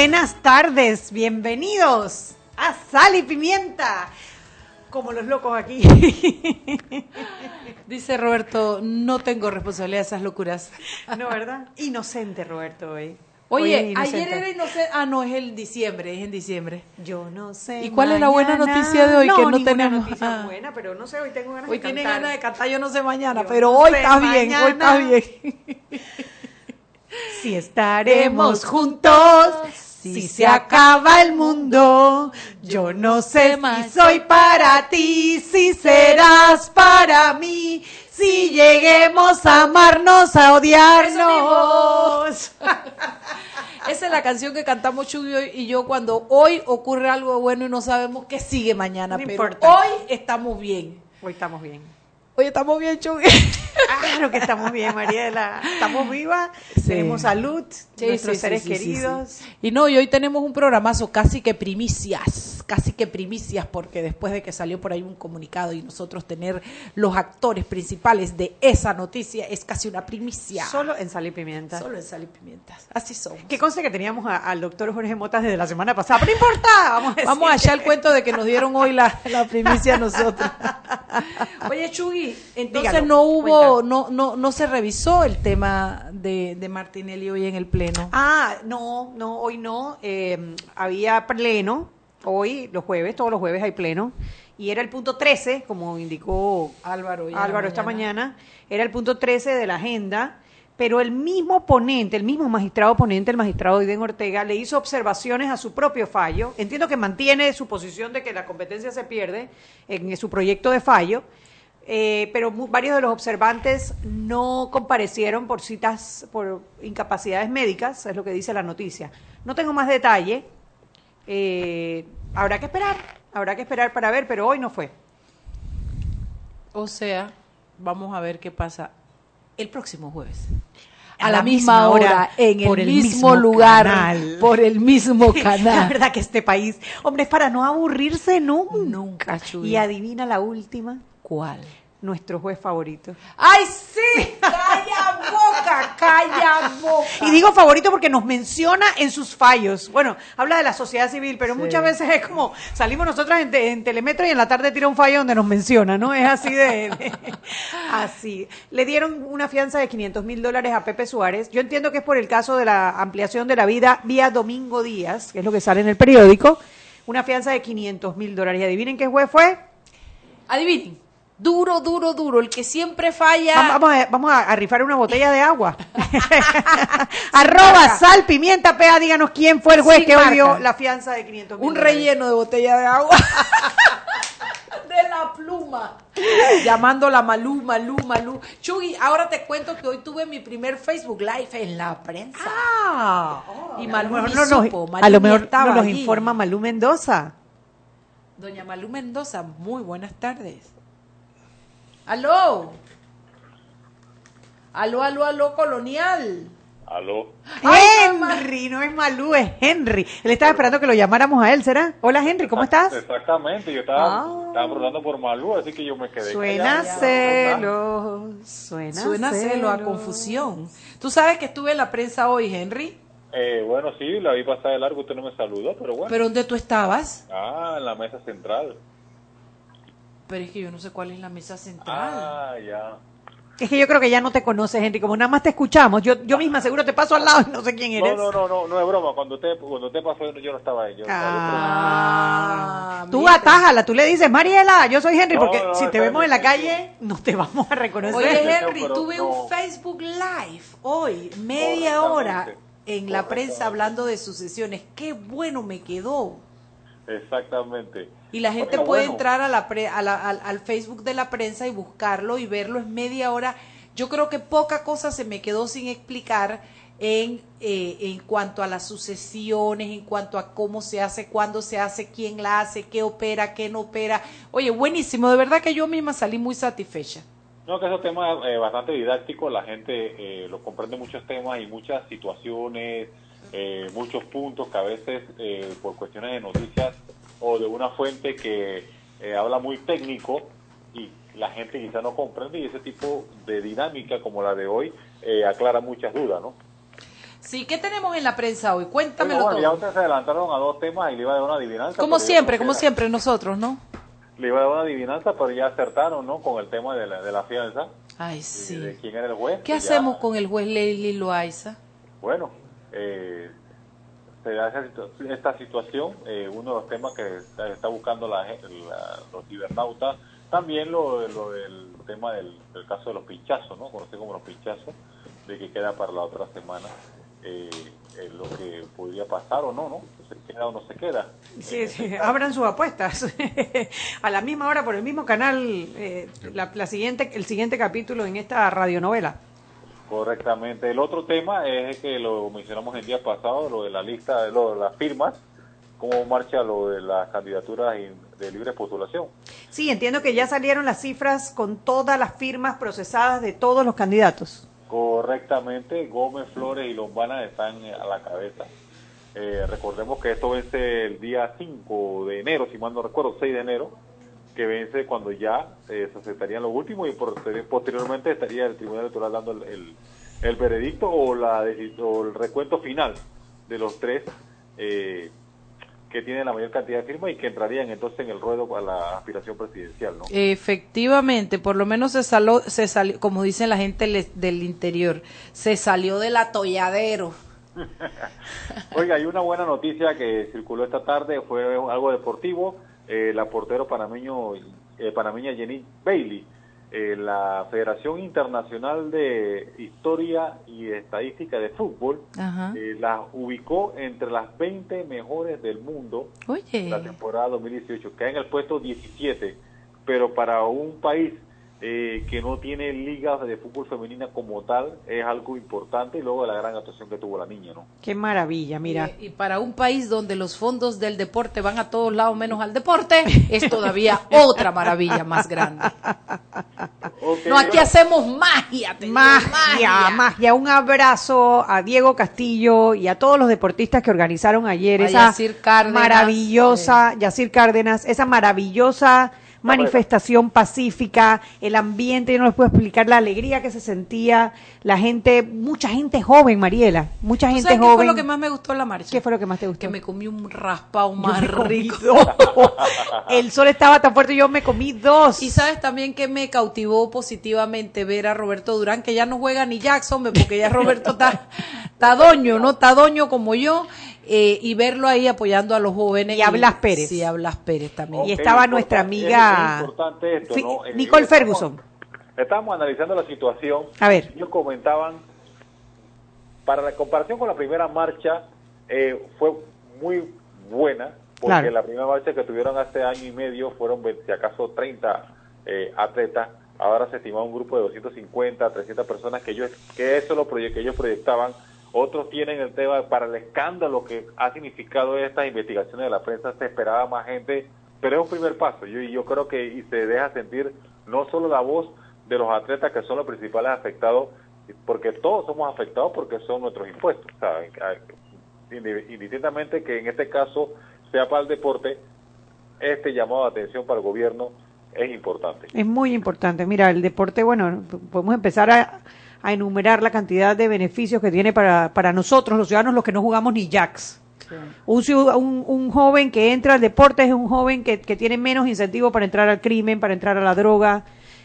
Buenas tardes, bienvenidos a Sal y Pimienta, como los locos aquí. Dice Roberto, no tengo responsabilidad de esas locuras. No, ¿verdad? Inocente, Roberto, hoy. Oye, ayer era inocente. Ah, no, es el diciembre, es en diciembre. Yo no sé. ¿Y cuál es la buena noticia de hoy? No, que no tenemos. noticia Ah. buena, pero no sé, hoy tengo ganas Hoy de tiene cantar. ganas de cantar, yo no sé mañana, Yo pero no hoy estás bien, hoy estás bien. Si estaremos juntos, si se acaba el mundo, yo no sé si soy para ti, si serás para mí, si lleguemos a amarnos, a odiarnos. Esa es la canción que cantamos Chuy y yo cuando hoy ocurre algo bueno y no sabemos qué sigue mañana, No pero importa. hoy estamos bien. Hoy estamos bien. Hoy estamos bien, Chuy. Claro que estamos bien, Mariela. Estamos vivas, tenemos salud, Sí, nuestros sí, seres queridos. Y no, y hoy tenemos un programazo casi que primicias, casi que primicias, porque después de que salió por ahí un comunicado y nosotros tener los actores principales de esa noticia es casi una primicia. Solo en sal y pimienta. Solo en sal y pimientas. Así somos. Que conste que teníamos a- al doctor Jorge Motas desde la semana pasada, pero no importa, vamos a Vamos allá al cuento de que nos dieron hoy la, la primicia a nosotros. Oye, Chugui, entonces Dígalo, no hubo, no, no, no se revisó el tema de, de Martinelli hoy en el pleno. Ah, no, no, hoy no. Eh, había pleno, hoy, los jueves, todos los jueves hay pleno. Y era el punto 13, como indicó Álvaro, Álvaro esta mañana, era el punto 13 de la agenda. Pero el mismo ponente, el mismo magistrado ponente, el magistrado Aiden Ortega, le hizo observaciones a su propio fallo. Entiendo que mantiene su posición de que la competencia se pierde en su proyecto de fallo, eh, pero varios de los observantes no comparecieron por citas, por incapacidades médicas, es lo que dice la noticia. No tengo más detalle, eh, habrá que esperar, habrá que esperar para ver, pero hoy no fue. O sea, vamos a ver qué pasa el próximo jueves. A A la la misma misma hora, en el el mismo mismo lugar, canal. por el mismo La canal. verdad que este país, hombre, es para no aburrirse nunca. Nunca. Y adivina la última, ¿Cuál? Nuestro juez favorito. ¡Ay, sí! ¡Calla boca! ¡Calla boca! Y digo favorito porque nos menciona en sus fallos. Bueno, habla de la sociedad civil, pero muchas veces es como salimos nosotras en, te- en Telemetro y en la tarde tira un fallo donde nos menciona, ¿no? Es así de... de- así. Le dieron una fianza de 500 mil dólares a Pepe Suárez. Yo entiendo que es por el caso de la ampliación de la vida vía Domingo Díaz, que es lo que sale en el periódico. Una fianza de 500 mil dólares. Y adivinen qué juez fue. Adivinen. Duro, duro, duro. El que siempre falla. Vamos, vamos a, vamos a- a rifar una botella de agua. Arroba sal, pimienta, pea, díganos quién fue el juez Sin que dio la fianza de 500 mil un relleno de botella de agua. de la pluma. Llamándola Malú, Malú, Malú. Chugui, ahora te cuento que hoy tuve mi primer Facebook Live en la prensa. Ah, Y a lo Malú mejor no supo, Malú a lo mejor no nos allí. informa Malú Mendoza. Doña Malú Mendoza, muy buenas tardes. Aló. Aló, aló, aló, colonial. Aló. Henry, no es Malú, es Henry. Él estaba esperando que lo llamáramos a él, ¿será? Hola Henry, ¿cómo estás? Exactamente, yo estaba, Ah. estaba preguntando por Malú, así que yo me quedé. Suena callado. celos, suena, Suena celo a confusión. Tú sabes que estuve en la prensa hoy, Henry. Eh, bueno, sí, la vi pasar de largo, usted no me saludó, pero bueno. ¿Pero dónde tú estabas? Ah, en la mesa central. Pero es que yo no sé cuál es la mesa central. Ah, ya. Es que yo creo que ya no te conoces, Henry. Como nada más te escuchamos, yo, yo misma seguro te paso al lado y no sé quién eres. No, no, no, no, no es broma. Cuando usted, cuando usted pasó, yo no estaba ahí. Yo estaba ahí, Ah, tú atájala, tú le dices, Mariela, yo soy Henry, No, porque no, si te vemos en la calle, no te vamos a reconocer. Oye, Henry, tuve un Facebook Live hoy, media hora en la prensa hablando de sucesiones. Qué bueno me quedó. Exactamente. Y la gente Oiga, puede bueno. entrar a la pre- a la- al, al Facebook de la prensa y buscarlo y verlo. Es media hora. Yo creo que poca cosa se me quedó sin explicar en, eh, en cuanto a las sucesiones, en cuanto a cómo se hace, cuándo se hace, quién la hace, qué opera, qué no opera. Oye, buenísimo, de verdad que yo misma salí muy satisfecha. No, que esos temas eh, bastante didácticos, la gente eh, lo comprende muchos temas y muchas situaciones, eh, muchos puntos que a veces eh, por cuestiones de noticias o de una fuente que eh, habla muy técnico y la gente quizá no comprende y ese tipo de dinámica como la de hoy eh, aclara muchas dudas, ¿no? Sí, ¿qué tenemos en la prensa hoy? Cuéntamelo Bueno, bueno, ya ustedes se adelantaron a dos temas y le iba a dar una adivinanza. Como siempre, como siempre nosotros, ¿no? Le iba a dar una adivinanza, pero ya acertaron, ¿no? Con el tema de la, de la fianza. Ay, sí. de quién era el juez. ¿Qué ya- hacemos con el juez Leili Loaiza? Bueno, eh, se da esa situ- esta situación, eh, uno de los temas que está, está buscando la, los cibernautas, también lo, lo del tema del, del caso de los pinchazos, ¿no? Conocido como los pinchazos, de que queda para la otra semana eh, eh, lo que podría pasar o no, ¿no? Se queda o no se queda. Sí, sí, abran sus apuestas. a la misma hora por el mismo canal, eh, la, la siguiente, el siguiente capítulo en esta radionovela. Correctamente. El otro tema es que lo mencionamos el día pasado, lo de la lista, lo de las firmas, cómo marcha lo de las candidaturas de libre postulación. Sí, entiendo que ya salieron las cifras con todas las firmas procesadas de todos los candidatos. Correctamente, Gómez, Flores y Lombana están a la cabeza. Eh, recordemos que esto vence el día 5 de enero, si mal no recuerdo, 6 de enero, que vence cuando ya eh, se aceptarían los últimos y por- posteriormente estaría el Tribunal Electoral dando el, el- el veredicto o, la, o el recuento final de los tres eh, que tienen la mayor cantidad de firmas y que entrarían entonces en el ruedo para la aspiración presidencial. ¿no? Efectivamente, por lo menos se salió, se salió como dicen la gente del interior, se salió del atolladero. Oiga, hay una buena noticia que circuló esta tarde, fue algo deportivo. Eh, la portero panameño, eh, panameña Jenny Bailey, eh, la Federación Internacional de Historia y Estadística de Fútbol, eh, la ubicó entre las 20 mejores del mundo Oye, la temporada 2018, queda en el puesto 17, pero para un país eh, que no tiene ligas de fútbol femenina como tal, es algo importante y luego de la gran actuación que tuvo la niña, ¿no? Qué maravilla, mira. y, y para un país donde los fondos del deporte van a todos lados menos al deporte, es todavía otra maravilla más grande. No, aquí bueno. hacemos magia. Magia, magia, Un abrazo a Diego Castillo y a todos los deportistas que organizaron ayer A esa Yacir Cárdenas, maravillosa, Yacir Cárdenas, esa maravillosa manifestación pacífica, el ambiente, yo no les puedo explicar la alegría que se sentía, la gente, mucha gente joven, Mariela, mucha ¿Tú gente sabes qué joven. fue lo que más me gustó la marcha? ¿Qué fue lo que más te gustó? Que me comí un raspado más rico. El sol estaba tan fuerte, yo me comí dos. Y sabes también que me cautivó positivamente ver a Roberto Durán, que ya no juega ni Jackson, porque ya Roberto está, está doño, ¿no? Está doño como yo, eh, y verlo ahí apoyando a los jóvenes. Y a Blas Pérez. Sí, a Blas Pérez también. Y estaba nuestra es- amiga es importante esto. Eh, Nicole estamos- Ferguson. Estamos analizando la situación. A ver. Ellos comentaban, para la comparación con la primera marcha, eh, fue muy buena, porque Claro. la primera marcha que tuvieron hace año y medio fueron, si acaso, 30 eh, atletas. Ahora se estimaba un grupo de 250, 300 personas que ellos, que eso lo que ellos proyectaban. Otros tienen el tema para el escándalo que ha significado estas investigaciones de la prensa. Se esperaba más gente, pero es un primer paso. Yo, yo creo que y se deja sentir no solo la voz de los atletas que son los principales afectados, porque todos somos afectados porque son nuestros impuestos. ¿saben? Indi- Indistintamente que en este caso sea para el deporte, este llamado de atención para el gobierno es importante. Es muy importante. Mira, el deporte, bueno, podemos empezar a, a enumerar la cantidad de beneficios que tiene para, para nosotros, los ciudadanos, los que no jugamos ni jacks. Un, ciu- un, un joven que entra al deporte es un joven que, que tiene menos incentivo para entrar al crimen, para entrar a la droga.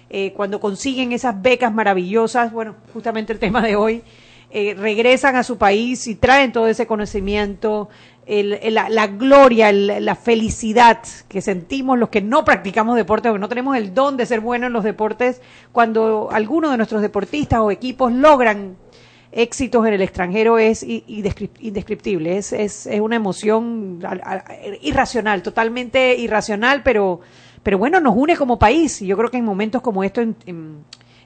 Eh, cuando consiguen esas becas maravillosas, bueno, justamente el tema de hoy, eh, regresan a su país y traen todo ese conocimiento, el- el- la, la gloria, el- la felicidad que sentimos los que no practicamos deporte, porque no tenemos el don de ser buenos en los deportes, cuando algunos de nuestros deportistas o equipos logran éxitos en el extranjero es indescriptible, es, es, es una emoción irracional, totalmente irracional, pero, pero bueno, nos une como país. Y yo creo que en momentos como esto, en, en-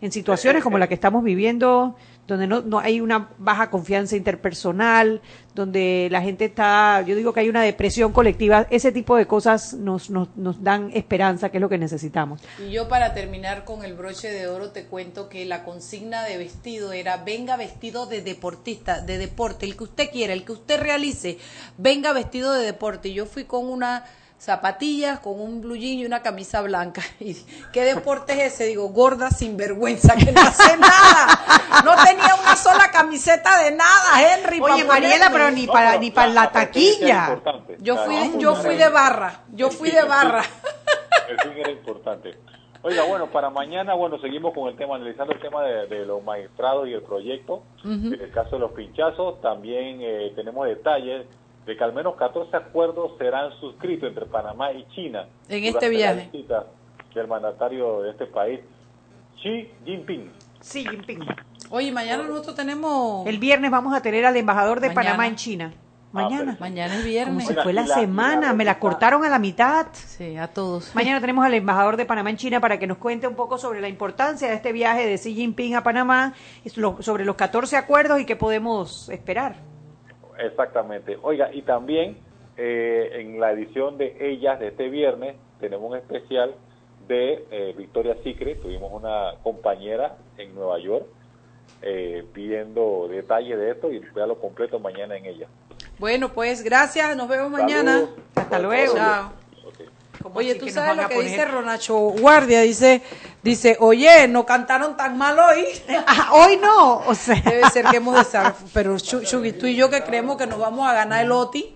en situaciones como la que estamos viviendo, donde no, no hay una baja confianza interpersonal, donde la gente está, yo digo que hay una depresión colectiva, ese tipo de cosas nos, nos, dan esperanza, que es lo que necesitamos. Y yo para terminar con el broche de oro te cuento que la consigna de vestido era venga vestido de deportista, de deporte, el que usted quiera, el que usted realice, venga vestido de deporte. Yo fui con una zapatillas con un blue jean y una camisa blanca. Y, ¿Qué deporte es ese? Digo, gorda sin vergüenza, que no hace nada. No tenía una sola camiseta de nada, Henry. Oye, Mariela, pero ni para ni para la taquilla. Yo fui, de, yo fui de barra, yo fui de barra. El fin era importante. Oiga, bueno, para mañana, bueno, seguimos con el tema, analizando el tema de, de los magistrados y el proyecto. En el caso de los pinchazos, también eh, tenemos detalles de que al menos 14 acuerdos serán suscritos entre Panamá y China. En este la viaje. visita del mandatario de este país, Xi Jinping. Sí, Jinping. Oye, mañana nosotros tenemos... El viernes vamos a tener al embajador de Mañana. Panamá en China. Mañana. perfecto. Mañana es Como viernes. se Oiga, fue la la- semana, la me la cortaron a la mitad. Sí, a todos. Mañana tenemos al embajador de Panamá en China para que nos cuente un poco sobre la importancia de este viaje de Xi Jinping a Panamá, y lo- sobre los 14 acuerdos y qué podemos esperar. Exactamente. Oiga, y también eh, en la edición de Ellas de este viernes tenemos un especial de eh, Victoria Secret. Tuvimos una compañera en Nueva York eh, pidiendo detalles de esto y vea lo completo mañana en ella. Bueno, pues gracias, nos vemos mañana. Hasta luego. Chao. Oye, tú sabes lo que poner? dice Ronacho Guardia, dice, dice, oye, no cantaron tan mal hoy. Ah, hoy no, o sea, Debe ser que hemos desarrollado, pero Chu- Chugui, tú y yo que creemos que nos vamos a ganar el OTI,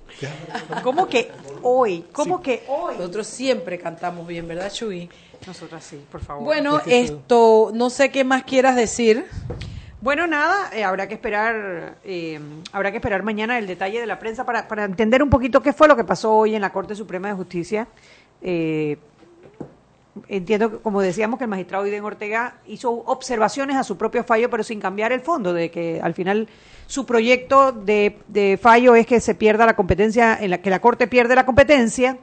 ¿cómo que hoy? ¿Cómo que hoy? nosotros siempre cantamos bien, ¿verdad, Chugui? Nosotras sí, por favor. Bueno, esto, no sé qué más quieras decir. Bueno, nada, eh, habrá que esperar, eh, habrá que esperar mañana el detalle de la prensa para, para entender un poquito qué fue lo que pasó hoy en la Corte Suprema de Justicia. Eh, entiendo que, como decíamos, que el magistrado Iden Ortega hizo observaciones a su propio fallo, pero sin cambiar el fondo, de que al final su proyecto de, de fallo es que se pierda la competencia, en la que la Corte pierde la competencia.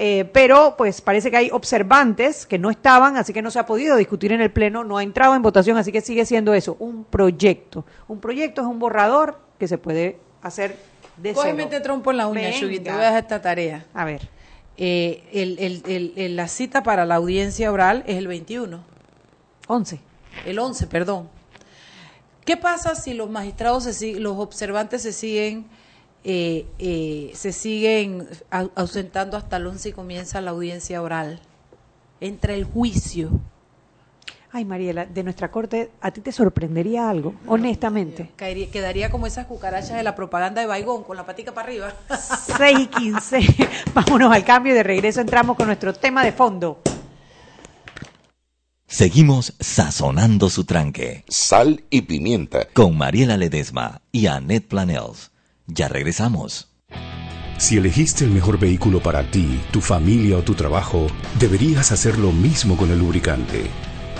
Eh, pero pues parece que hay observantes que no estaban, así que no se ha podido discutir en el Pleno, no ha entrado en votación, así que sigue siendo eso, un proyecto. Un proyecto es un borrador que se puede hacer de Cógeme este trompo en la uña. Chugui, te voy a dejar esta tarea. A ver, Eh, el, el- el- la cita para la audiencia oral es el 21, 11. el 11, perdón. ¿Qué pasa si los magistrados, se los observantes se siguen, eh, eh, se siguen au- ausentando hasta el 11 y comienza la audiencia oral? Entra el juicio. Ay, Mariela, de nuestra corte, ¿a ti te sorprendería algo? Honestamente. Caería- quedaría como esas cucarachas de la propaganda de Baigón, con la patica para arriba. 6 y 15. Vámonos al cambio y de regreso entramos con nuestro tema de fondo. Seguimos sazonando su tranque Sal y pimienta. con Mariela Ledesma y Annette Planels. Ya regresamos. Si elegiste el mejor vehículo para ti, tu familia o tu trabajo, deberías hacer lo mismo con el lubricante.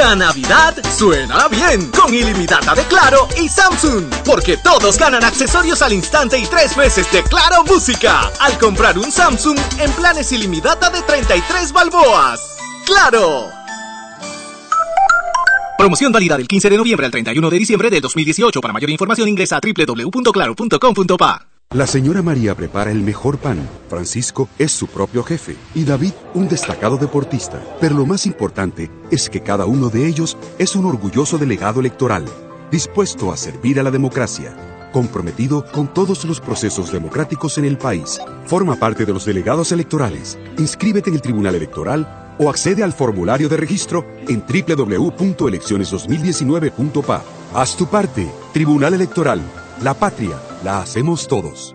La Navidad suena bien con ilimitada de Claro y Samsung, porque todos ganan accesorios al instante y tres meses de Claro Música al comprar un Samsung en planes ilimitada de 33 balboas. ¡Claro! Promoción válida del 15 de noviembre al 31 de diciembre de 2018. Para mayor información ingresa a www.claro.com.pa. La señora María prepara el mejor pan. Francisco es su propio jefe. Y David, un destacado deportista. Pero lo más importante es que cada uno de ellos es un orgulloso delegado electoral, dispuesto a servir a la democracia, comprometido con todos los procesos democráticos en el país. Forma parte de los delegados electorales. Inscríbete en el Tribunal Electoral o accede al formulario de registro en www.elecciones2019.pa. Haz tu parte. Tribunal Electoral. La patria la hacemos todos.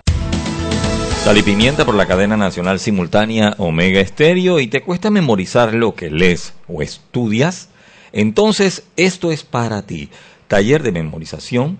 Sal y pimienta por la cadena nacional simultánea Omega Estéreo y te cuesta memorizar lo que lees o estudias. Entonces, esto es para ti. Taller de memorización.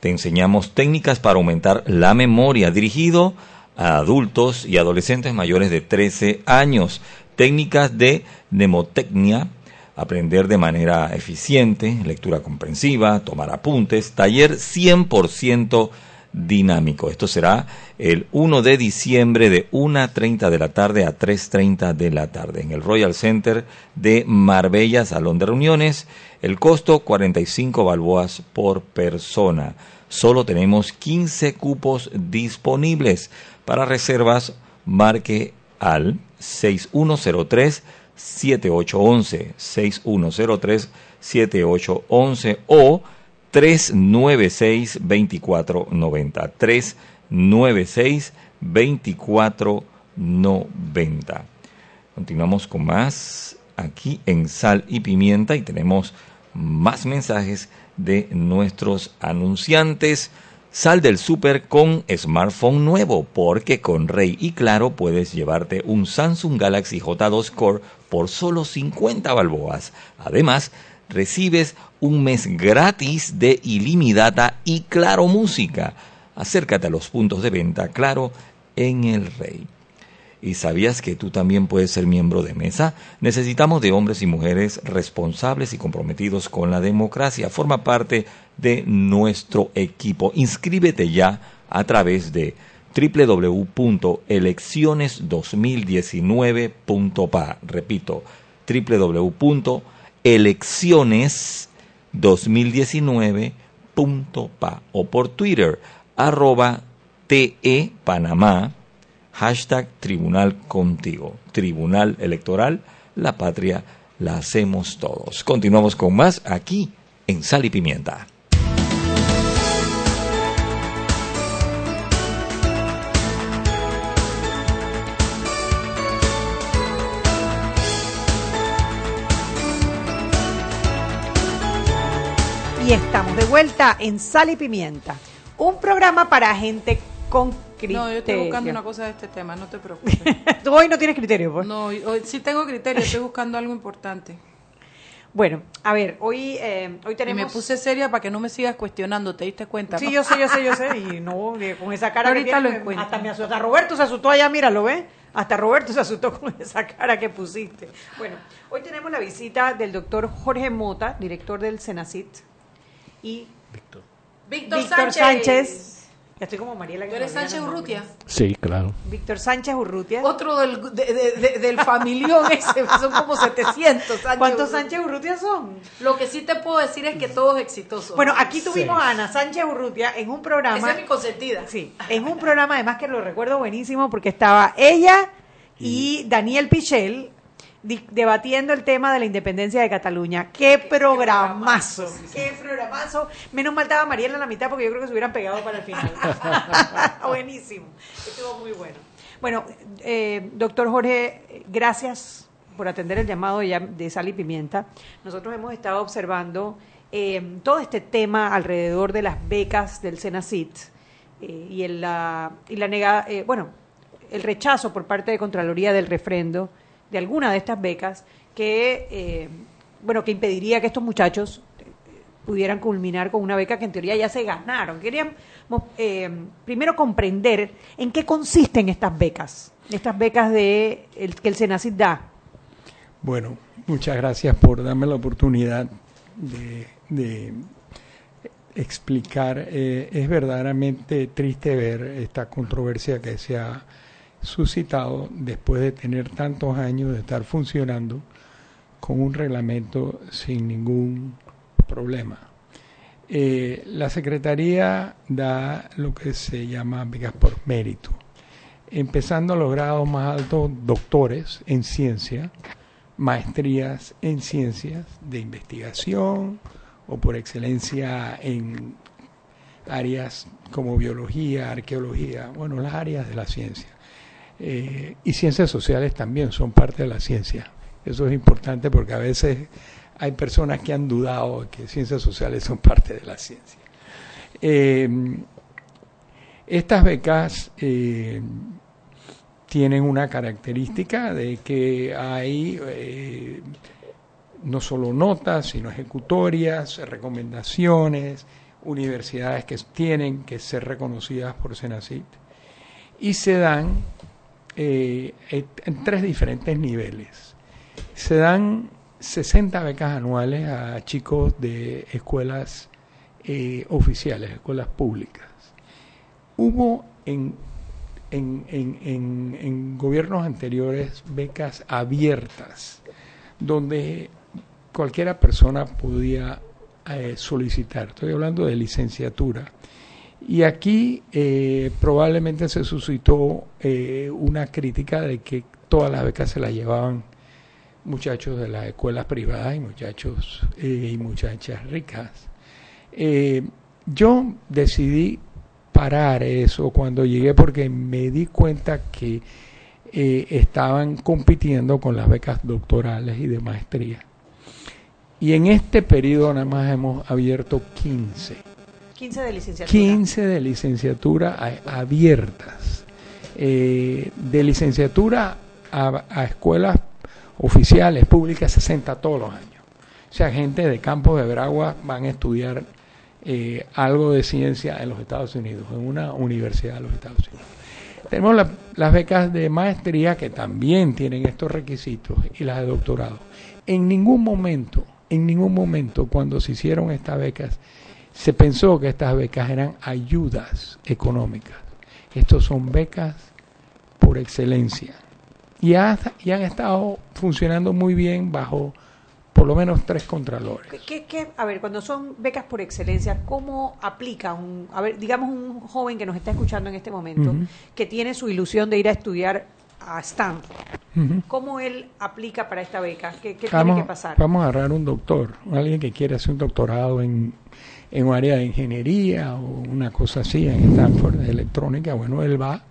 Te enseñamos técnicas para aumentar la memoria dirigido a adultos y adolescentes mayores de 13 años. Técnicas de mnemotecnia, aprender de manera eficiente, lectura comprensiva, tomar apuntes. Taller 100% dinámico. Esto será el 1 de diciembre de 1.30 de la tarde a 3.30 de la tarde en el Royal Center de Marbella, Salón de Reuniones. El costo 45 balboas por persona. Solo tenemos 15 cupos disponibles. Para reservas, marque al 6103 7811 6103 7811 o 396-2490. 396-2490. Continuamos con más aquí en Sal y Pimienta y tenemos más mensajes de nuestros anunciantes. Sal del súper con smartphone nuevo, porque con Rey y Claro puedes llevarte un Samsung Galaxy J2 Core por solo 50 balboas. Además, recibes un mes gratis de ilimitada y Claro Música. Acércate a los puntos de venta Claro en el Rey. ¿Y sabías que tú también puedes ser miembro de mesa? Necesitamos de hombres y mujeres responsables y comprometidos con la democracia. Forma parte de nuestro equipo. Inscríbete ya a través de www.elecciones2019.pa. Repito, www.elecciones2019.pa o por Twitter arroba TE Panamá hashtag Tribunal Contigo. Tribunal Electoral, la patria la hacemos todos. Continuamos con más aquí en Sal y Pimienta. Y estamos de vuelta en Sal y Pimienta, un programa para gente con criterio. No, yo estoy buscando una cosa de este tema, no te preocupes. Tú hoy no tienes criterio, pues. No, hoy, sí tengo criterio, estoy buscando algo importante. Bueno, a ver, hoy, eh, hoy tenemos... Y me puse seria para que no me sigas cucuestionando, ¿te diste cuenta? Sí, no? yo sé, yo sé, yo sé, y no, con esa cara que tiene, hasta me asustó, hasta Roberto se asustó allá, mira, ¿lo ves? Hasta Roberto se asustó con esa cara que pusiste. Bueno, hoy tenemos la visita del doctor Jorge Mota, director del Senacit, y Víctor, Víctor Sánchez. Ya estoy como Mariela. ¿Tú eres Sánchez Urrutia? Sí, claro. Víctor Sánchez Urrutia. Otro del, de- de- de- del familión ese, son como 700 Sánchez ¿Cuántos Urrutia. Sánchez Urrutia son? Lo que sí te puedo decir es que todos exitosos. Bueno, aquí Sí. tuvimos a Ana Sánchez Urrutia en un programa. Esa es mi consentida. Sí, en un programa además que lo recuerdo buenísimo porque estaba ella y Daniel Pichel debatiendo el tema de la independencia de Cataluña. ¡Qué programazo! ¡Qué programazo! Menos mal estaba Mariela en la mitad porque yo creo que se hubieran pegado para el final. Buenísimo. Estuvo muy bueno. Bueno, eh, doctor Jorge, gracias por atender el llamado de, Sal y Pimienta. Nosotros hemos estado observando eh, todo este tema alrededor de las becas del Senacit eh, y, el, la, y la nega- eh, bueno, el rechazo por parte de Contraloría del refrendo de alguna de estas becas que, eh, bueno, que impediría que estos muchachos eh, pudieran culminar con una beca que en teoría ya se ganaron. Queríamos eh, primero comprender en qué consisten estas becas, estas becas de que el Senacid da. Bueno, muchas gracias por darme la oportunidad de, de explicar. Eh, es verdaderamente triste ver esta controversia que se ha suscitado después de tener tantos años de estar funcionando con un reglamento sin ningún problema. Eh, la Secretaría da lo que se llama becas por mérito, empezando a los grados más altos, doctores en ciencia, maestrías en ciencias de investigación o por excelencia en áreas como biología, arqueología, bueno, las áreas de la ciencia. Eh, y ciencias sociales también son parte de la ciencia. Eso es importante porque a veces hay personas que han dudado que ciencias sociales son parte de la ciencia. Eh, estas becas eh, tienen una característica de que hay no solo notas, sino ejecutorias, recomendaciones, universidades que tienen que ser reconocidas por Senacit y se dan eh, en tres diferentes niveles. Se dan 60 becas anuales a chicos de escuelas eh, oficiales, escuelas públicas. Hubo en, en, en, en, en gobiernos anteriores becas abiertas, donde cualquiera persona podía eh, solicitar. Estoy hablando de licenciatura. Y aquí eh, probablemente se suscitó eh, una crítica de que todas las becas se las llevaban muchachos de las escuelas privadas y muchachos eh, y muchachas ricas. Yo decidí parar eso cuando llegué porque me di cuenta que estaban compitiendo con las becas doctorales y de maestría. Y en este periodo nada más hemos abierto 15. 15 de licenciatura. 15 de licenciatura abiertas. Eh, de licenciatura a, escuelas oficiales, públicas, 60 todos los años. O sea, gente de Campos de Bragua van a estudiar eh, algo de ciencia en los Estados Unidos, en una universidad de los Estados Unidos. Tenemos la- las becas de maestría que también tienen estos requisitos y las de doctorado. En ningún momento, en ningún momento cuando se hicieron estas becas, se pensó que estas becas eran ayudas económicas. Estos son becas por excelencia. Y, ha- y han estado funcionando muy bien bajo por lo menos tres contralores. ¿Qué- qué- a ver, cuando son becas por excelencia, ¿cómo aplica un, a ver, digamos un joven que nos está escuchando en este momento, que tiene su ilusión de ir a estudiar a Stanford? Ujú. ¿Cómo él aplica para esta beca? ¿Qué, qué vamos, tiene que pasar? vamos a agarrar un doctor, alguien que quiere hacer un doctorado en, en un área de ingeniería o una cosa así, en Stanford, de electrónica. Bueno, él va,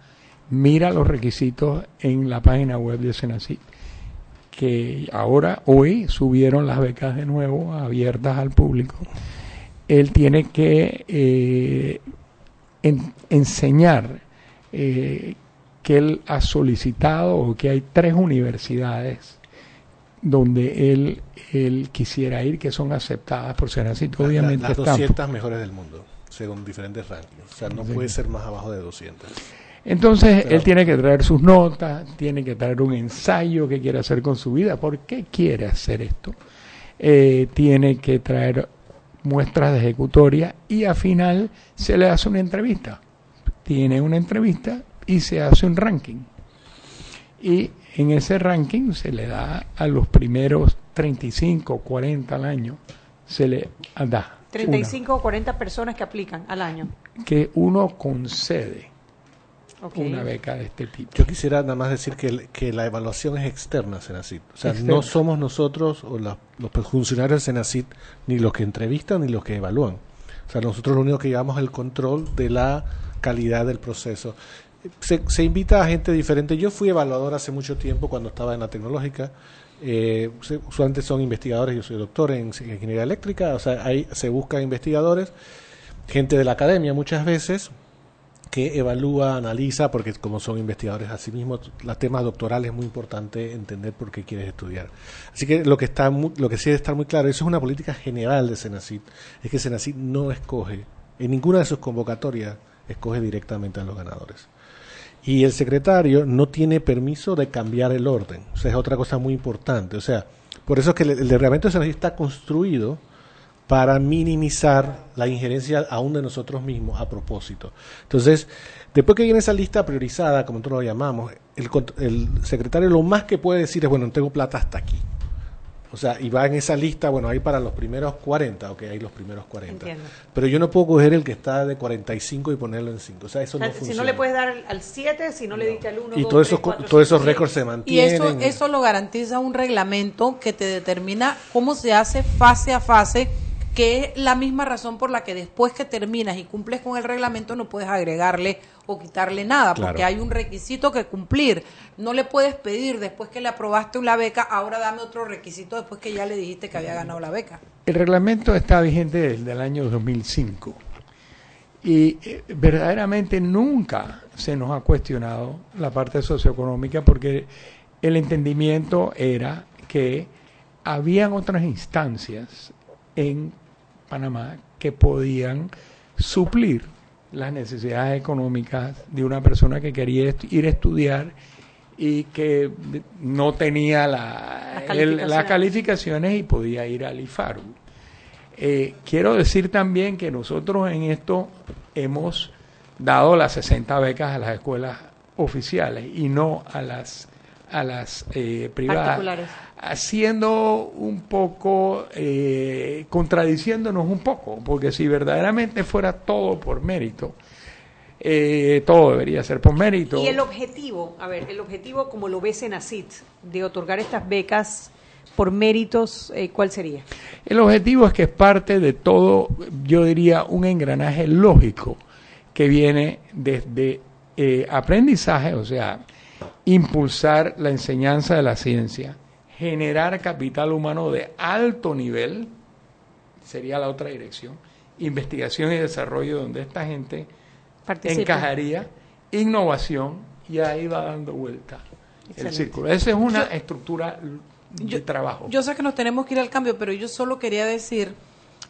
mira los requisitos en la página web de Senacit, que ahora, hoy, subieron las becas de nuevo, abiertas al público. Él tiene que eh, en- enseñar eh, que él ha solicitado o que hay tres universidades donde él, él quisiera ir que son aceptadas por Senacit. Obviamente las Stanford. 200 mejores del mundo, según diferentes rankings. O sea, no Sí. puede ser más abajo de 200. Entonces Pero- él tiene que traer sus notas, tiene que traer un ensayo que quiere hacer con su vida. ¿Por qué quiere hacer esto? Eh, tiene que traer muestras de ejecutoria y al final se le hace una entrevista tiene una entrevista y se hace un ranking. Y en ese ranking se le da a los primeros 35, 40 al año, se le da 35 o 40 personas que aplican al año. que uno concede una beca de este tipo. Yo quisiera nada más decir que, el- que la evaluación es externa a Senacit. O sea, Externa. no somos nosotros o la- los funcionarios del Senacit ni los que entrevistan ni los que evalúan. O sea, nosotros lo único que llevamos es el control de la calidad del proceso. Se, se invita a gente diferente. Yo fui evaluador hace mucho tiempo cuando estaba en la tecnológica. Eh, usualmente son investigadores, yo soy doctor en ingeniería eléctrica, o sea, ahí se buscan investigadores, gente de la academia muchas veces, que evalúa, analiza, porque como son investigadores a sí los temas doctorales es muy importante entender por qué quieres estudiar. Así que lo que está lo que sí debe estar muy claro, eso es una política general de Senacit, es que Senacit no escoge, en ninguna de sus convocatorias escoge directamente a los ganadores. Y el secretario no tiene permiso de cambiar el orden. O sea, es otra cosa muy importante. O sea, por eso es que el, reglamento de Senacit está construido para minimizar la injerencia aún de nosotros mismos a propósito. Entonces, después que viene esa lista priorizada, como nosotros lo llamamos, el, el secretario lo más que puede decir es, bueno, tengo plata hasta aquí. O sea, y va en esa lista, bueno, ahí para los primeros 40, ok, hay los primeros 40. Entiendo. Pero yo no puedo coger el que está de 45 y ponerlo en 5. O sea, eso O sea, no si funciona. no le puedes dar al- al 7, si no le diste al 1, y todos esos, todos esos récords se Y mantienen. eso, eso lo garantiza un reglamento que te determina cómo se hace fase a fase, que es la misma razón por la que después que terminas y cumples con el reglamento no puedes agregarle o quitarle nada, Claro. porque hay un requisito que cumplir. No le puedes pedir después que le aprobaste una beca, ahora dame otro requisito después que ya le dijiste que había ganado la beca. El reglamento está vigente desde el año 2005 y eh, verdaderamente nunca se nos ha cuestionado la parte socioeconómica porque el entendimiento era que habían otras instancias en Panamá que podían suplir las necesidades económicas de una persona que quería est- ir a estudiar y que no tenía la- Las el- las calificaciones. calificaciones y podía ir al IFARU. Eh, quiero decir también que nosotros en esto hemos dado las 60 becas a las escuelas oficiales y no a las a las eh, privadas, Particulares. Haciendo un poco, eh, contradiciéndonos un poco, porque si verdaderamente fuera todo por mérito, eh, todo debería ser por mérito. Y el objetivo, a ver, el objetivo como lo ves en ACIT, de otorgar estas becas por méritos, eh, ¿cuál sería? El objetivo es que es parte de todo, yo diría, un engranaje lógico que viene desde eh, aprendizaje, o sea, impulsar la enseñanza de la ciencia, generar capital humano de alto nivel, sería la otra dirección, investigación y desarrollo donde esta gente encajaría, innovación y ahí va dando vuelta el círculo. Esa es una Yo- estructura de trabajo. Yo sé que nos tenemos que ir al cambio, pero yo solo quería decir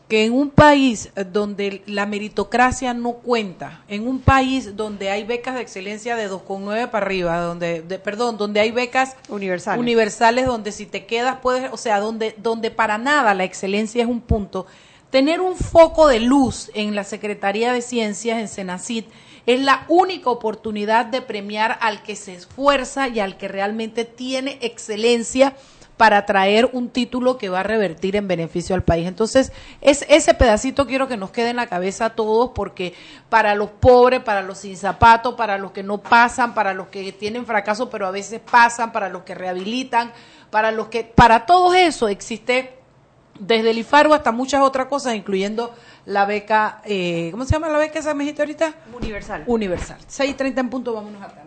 que en un país donde la meritocracia no cuenta, en un país donde hay becas de excelencia de 2,9 para arriba, donde, de, perdón, donde hay becas Universales. universales, donde si te quedas puedes, o sea, donde, donde para nada la excelencia es un punto, tener un foco de luz en la Secretaría de Ciencias, en Senacid, es la única oportunidad de premiar al que se esfuerza y al que realmente tiene excelencia para traer un título que va a revertir en beneficio al país. Entonces, es ese pedacito quiero que nos quede en la cabeza a todos porque para los pobres, para los sin zapatos, para los que no pasan, para los que tienen fracaso pero a veces pasan, para los que rehabilitan, para los que para todo eso existe desde el IFARU hasta muchas otras cosas, incluyendo la beca, eh, ¿cómo se llama la beca esa me dijiste ahorita? Universal. Universal. 6.30 en punto, vámonos a.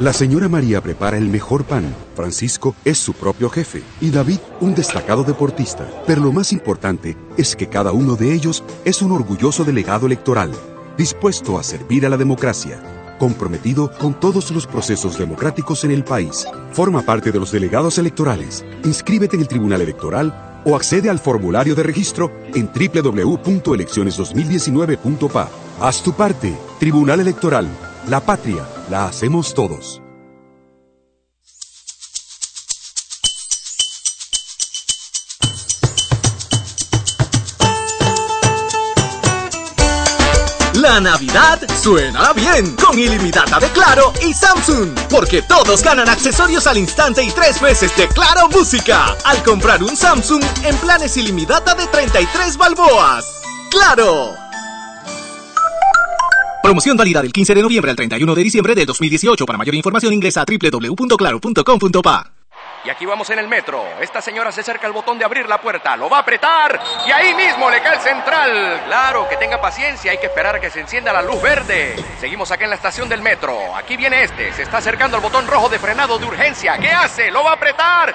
La señora María prepara el mejor pan. Francisco es su propio jefe. Y David, un destacado deportista. Pero lo más importante es que cada uno de ellos es un orgulloso delegado electoral, dispuesto a servir a la democracia, comprometido con todos los procesos democráticos en el país. Forma parte de los delegados electorales. Inscríbete en el Tribunal Electoral o accede al formulario de registro en www.elecciones2019.pa. Haz tu parte. Tribunal Electoral. La patria la hacemos todos. La Navidad suena bien con ilimitada de Claro y Samsung, porque todos ganan accesorios al instante y tres meses de Claro Música al comprar un Samsung en planes ilimitada de 33 balboas. ¡Claro! Promoción válida del 15 de noviembre al 31 de diciembre de 2018. Para mayor información ingresa a www.claro.com.pa. Y aquí vamos en el metro. Esta señora se acerca al botón de abrir la puerta, lo va a apretar y ahí mismo le cae el central. Claro, que tenga paciencia, hay que esperar a que se encienda la luz verde. Seguimos acá en la estación del metro. Aquí viene este, se está acercando al botón rojo de frenado de urgencia. ¿Qué hace? Lo va a apretar.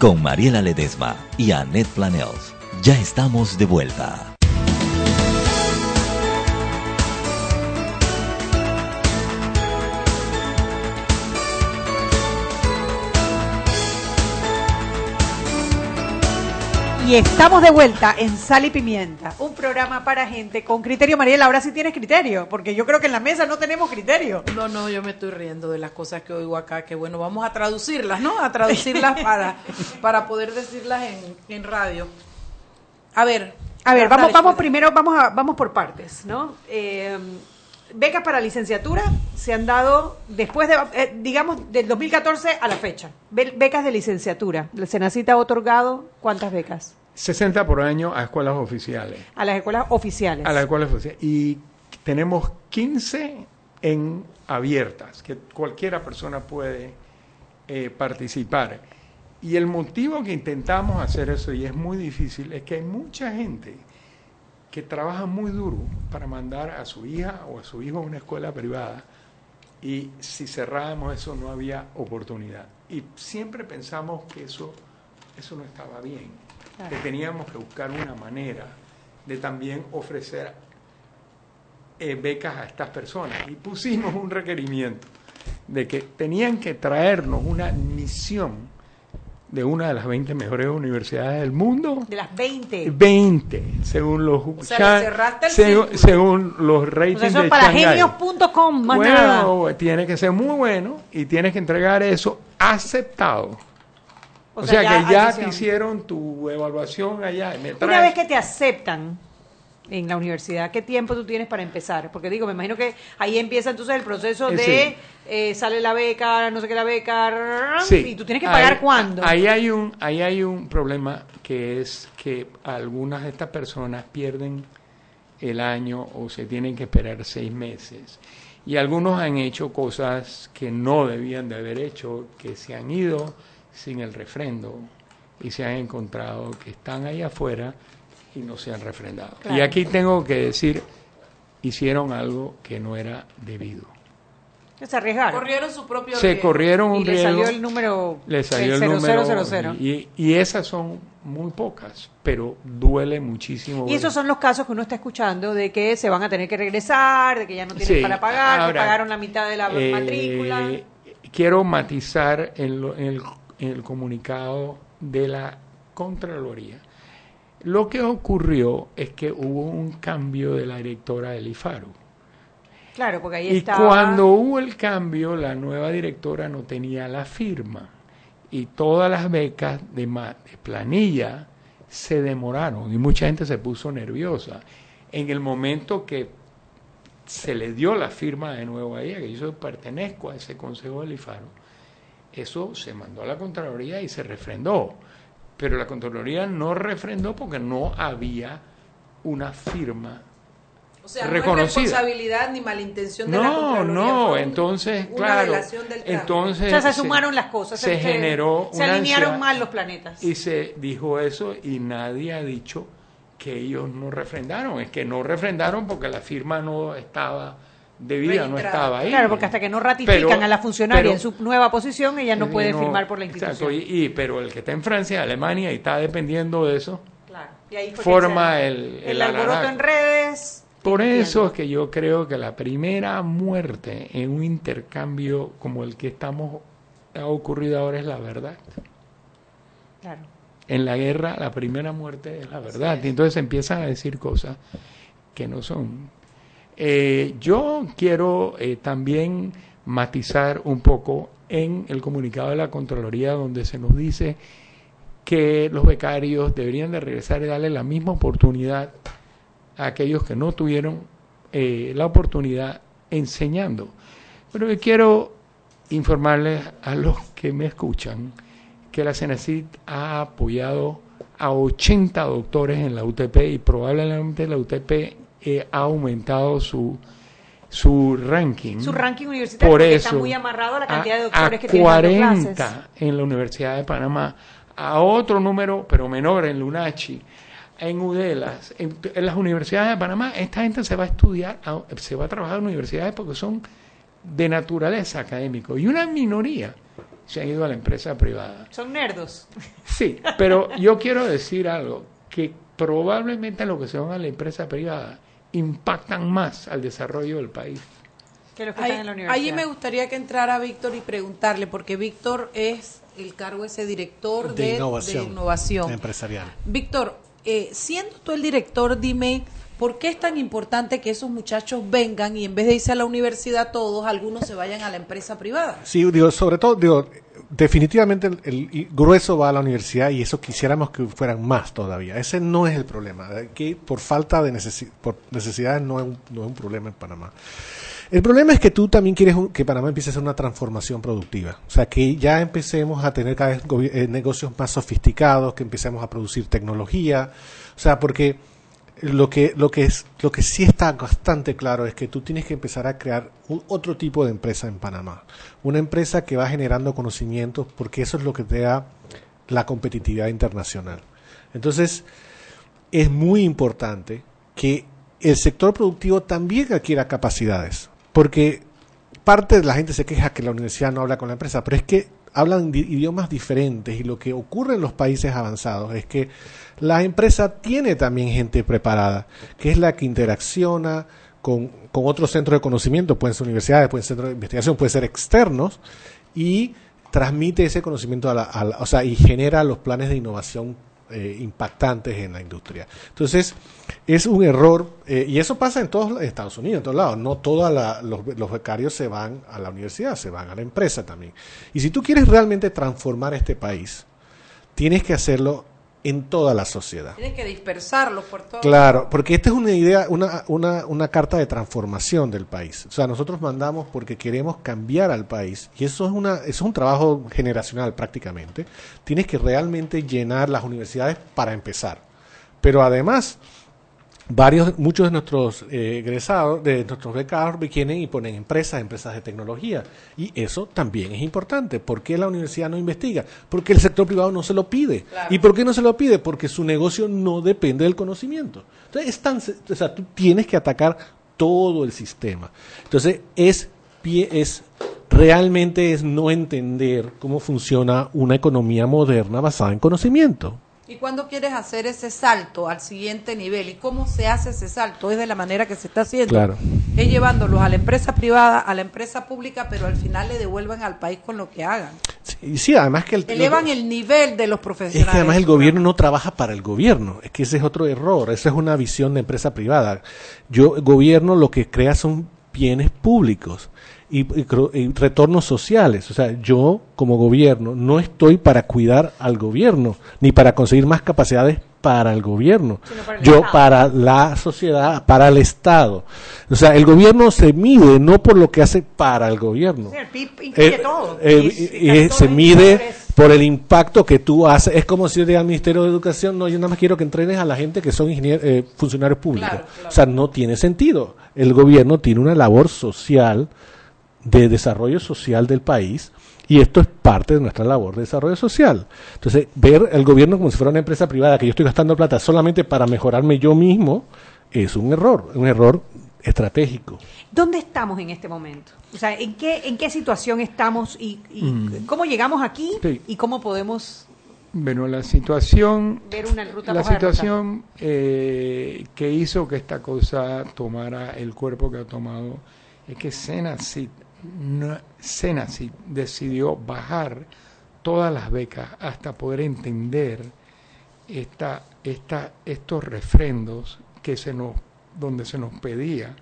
Con Mariela Ledesma y Annette Planels. Ya estamos de vuelta. Y estamos de vuelta en Sal y Pimienta, un programa para gente con criterio. Mariela, ahora sí tienes criterio, porque yo creo que en la mesa no tenemos criterio. No, no, yo me estoy riendo de las cosas que oigo acá, que bueno, vamos a traducirlas, ¿no? A traducirlas para, para poder decirlas en, en radio. A ver. A ver, vamos, vamos primero, vamos, a, vamos por partes, ¿no? Eh, becas para licenciatura se han dado después de, eh, digamos, del 2014 a la fecha. Be- becas de licenciatura. El Senacita ha otorgado cuántas becas 60 por año a escuelas oficiales. a las escuelas oficiales. A las escuelas oficiales. Y tenemos 15 en abiertas, que cualquiera persona puede eh, participar. Y el motivo que intentamos hacer eso, y es muy difícil, es que hay mucha gente que trabaja muy duro para mandar a su hija o a su hijo a una escuela privada y si cerrábamos eso no había oportunidad. Y siempre pensamos que eso, eso no estaba bien, que teníamos que buscar una manera de también ofrecer eh, becas a estas personas. Y pusimos un requerimiento de que tenían que traernos una admisión de una de las 20 mejores universidades del mundo. De las 20. 20, según los O sea, según, según los O ratings sea, eso de es para genios.com, más nada. Bueno, tiene que ser muy bueno y tienes que entregar eso aceptado. O O, sea, ya que ya admisión. te hicieron tu evaluación allá. me Una vez que te aceptan en la universidad, ¿qué tiempo tú tienes para empezar? Porque digo, me imagino que ahí empieza entonces el proceso Eh, de sí. eh, sale la beca, no sé qué la beca, Sí. y tú tienes que pagar Ahí- cuándo. Ahí hay un, ahí hay un problema que es que algunas de estas personas pierden el año o se tienen que esperar seis meses. Y algunos han hecho cosas que no debían de haber hecho, que se han ido sin el refrendo y se han encontrado que están ahí afuera y no se han refrendado. Y aquí tengo que decir, hicieron algo que no era debido. Se arriesgaron. Corrieron su propio Se riesgo. corrieron un Y le riesgo. salió el número, Le salió el el, número 0000. Y, y esas son muy pocas, pero duele muchísimo. Y esos son los casos que uno está escuchando de que se van a tener que regresar, de que ya no tienen Sí, para pagar, que pagaron la mitad de la Eh, matrícula. Quiero matizar en, lo- en el, en el comunicado de la Contraloría. Lo que ocurrió es que hubo un cambio de la directora del IFARU. Claro, porque ahí Y estaba... cuando hubo el cambio, la nueva directora no tenía la firma y todas las becas de, planilla se demoraron y mucha gente se puso nerviosa. En el momento que se le dio la firma de nuevo a ella, que yo pertenezco a ese consejo del IFARO, eso se mandó a la Contraloría y se refrendó. Pero la Contraloría no refrendó porque no había una firma O sea, no es reconocida. responsabilidad ni malintención de la No, Contraloría, no, un- entonces, una claro, del entonces O sea, se sumaron las cosas. Se, generó Se una alinearon mal los planetas. y se dijo eso y nadie ha dicho que ellos no refrendaron, es que no refrendaron porque la firma no estaba debida, no Registrada. estaba ahí. Claro, porque hasta que no ratifican Pero- a la funcionaria pero- en su nueva posición, ella no eh, puede firmar por la institución. Exacto, y, y- pero el que está en Francia, Alemania y está dependiendo de eso, Claro. Y ahí forma el, el, alboroto en redes. Por eso es que yo creo que la primera muerte en un intercambio como el que estamos ha ocurrido ahora es la verdad. Claro. En la guerra la primera muerte es la verdad. Y entonces empiezan a decir cosas que no son. Eh, yo quiero eh, también matizar un poco en el comunicado de la Contraloría donde se nos dice que los becarios deberían de regresar y darle la misma oportunidad a aquellos que no tuvieron eh, la oportunidad enseñando. Pero yo quiero informarles a los que me escuchan que la CENACID ha apoyado a 80 doctores en la UTP y probablemente la UTP eh, ha aumentado su su ranking. Su ranking universitario Por eso, está muy amarrado a la cantidad de doctores que tienen dando 40 clases. en la Universidad de Panamá, a otro número, pero menor, en Lunachi, en Udelas, en, en las universidades de Panamá, esta gente se va a estudiar, a- se va a trabajar en universidades porque son de naturaleza académico y una minoría se han ido a la empresa privada. Son nerdos. Sí, pero yo quiero decir algo, que probablemente los que se van a la empresa privada impactan más al desarrollo del país. Que los que Ahí, están en la universidad. ahí me gustaría que entrara Víctor y preguntarle, porque Víctor es el cargo ese director de, de innovación, de innovación. empresarial. Víctor, eh, siendo tú el director, dime, ¿por qué es tan importante que esos muchachos vengan y en vez de irse a la universidad todos, algunos se vayan a la empresa privada? Sí, digo, sobre todo, digo, definitivamente el, grueso va a la universidad y eso quisiéramos que fueran más todavía. Ese no es el problema. Que por falta de necesi- por necesidades no es, un, no es un problema en Panamá. El problema es que tú también quieres que Panamá empiece a hacer una transformación productiva. O sea, que ya empecemos a tener cada vez eh, negocios más sofisticados, que empecemos a producir tecnología. O sea, porque lo que, lo que es, lo que sí está bastante claro es que tú tienes que empezar a crear un- otro tipo de empresa en Panamá. Una empresa que va generando conocimientos, porque eso es lo que te da la competitividad internacional. Entonces, es muy importante que el sector productivo también adquiera capacidades, porque parte de la gente se queja que la universidad no habla con la empresa, pero es que hablan di- idiomas diferentes y lo que ocurre en los países avanzados es que la empresa tiene también gente preparada, que es la que interacciona con, con otros centros de conocimiento, pueden ser universidades, pueden ser centros de investigación, pueden ser externos, y transmite ese conocimiento a la, a la- o sea, y genera los planes de innovación eh, impactantes en la industria. Entonces, es un error, eh, y eso pasa en todos Estados Unidos, en todos lados. No todos los, los becarios se van a la universidad, se van a la empresa también. Y si tú quieres realmente transformar este país, tienes que hacerlo en toda la sociedad. Tienes que dispersarlos por todo. Claro, porque esta es una idea, una, una, una carta de transformación del país. O sea, nosotros mandamos porque queremos cambiar al país y eso es una, eso es un trabajo generacional prácticamente. Tienes que realmente llenar las universidades para empezar. Pero además, varios, muchos de nuestros eh, egresados, de nuestros becados, vienen y ponen empresas, empresas de tecnología. Y eso también es importante. ¿Por qué la universidad no investiga? Porque el sector privado no se lo pide. Claro. ¿Y por qué no se lo pide? Porque su negocio no depende del conocimiento. Entonces, es tan, o sea, tú tienes que atacar todo el sistema. Entonces, es, es realmente es no entender cómo funciona una economía moderna basada en conocimiento. ¿Y cuándo quieres hacer ese salto al siguiente nivel? ¿Y cómo se hace ese salto? Es de la manera que se está haciendo. Claro. Es llevándolos a la empresa privada, a la empresa pública, pero al final le devuelven al país con lo que hagan. Sí, además que el, Elevan el nivel de los profesionales. Es que además el gobierno no trabaja para el gobierno. Es que ese es otro error. Esa es una visión de empresa privada. Yo, el gobierno lo que crea son bienes públicos y, y cro- y retornos sociales. O sea, yo como gobierno no estoy para cuidar al gobierno ni para conseguir más capacidades para el gobierno. para el yo Estado. para la sociedad, para el Estado. O sea, el gobierno se mide no por lo que hace para el gobierno. El PIB incluye Eh, todo. eh, se mide por el impacto que tú haces. Es como si yo diga al Ministerio de Educación, no, yo nada más quiero que entrenes a la gente que son eh, funcionarios públicos. Claro, claro. O sea, no tiene sentido. El gobierno tiene una labor social, de desarrollo social del país, y esto es parte de nuestra labor de desarrollo social. Entonces, ver el gobierno como si fuera una empresa privada, que yo estoy gastando plata solamente para mejorarme yo mismo, es un error, un error estratégico. ¿Dónde estamos en este momento? O sea, ¿en qué, en qué situación estamos y, y Mm. cómo llegamos aquí Sí. y cómo podemos Bueno, la situación, ver una ruta la situación eh, que hizo que esta cosa tomara el cuerpo que ha tomado es que Senacid, no, Senacid decidió bajar todas las becas hasta poder entender esta, esta, estos refrendos que se nos, donde se nos pedía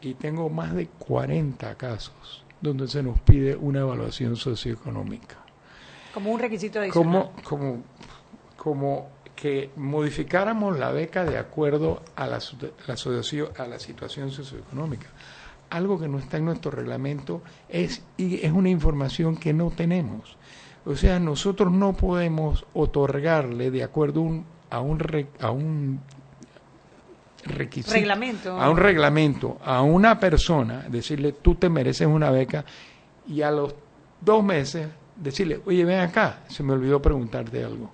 y tengo más de 40 casos donde se nos pide una evaluación socioeconómica Como un requisito adicional. como, como, como que modificáramos la beca de acuerdo a la, a la situación socioeconómica. Algo que no está en nuestro reglamento es, y es una información que no tenemos. O sea, nosotros no podemos otorgarle de acuerdo un- a, un re- a un requisito, Reglamento. a un reglamento, a una persona, decirle, tú te mereces una beca, y a los dos meses decirle, oye, ven acá, se me olvidó preguntarte algo.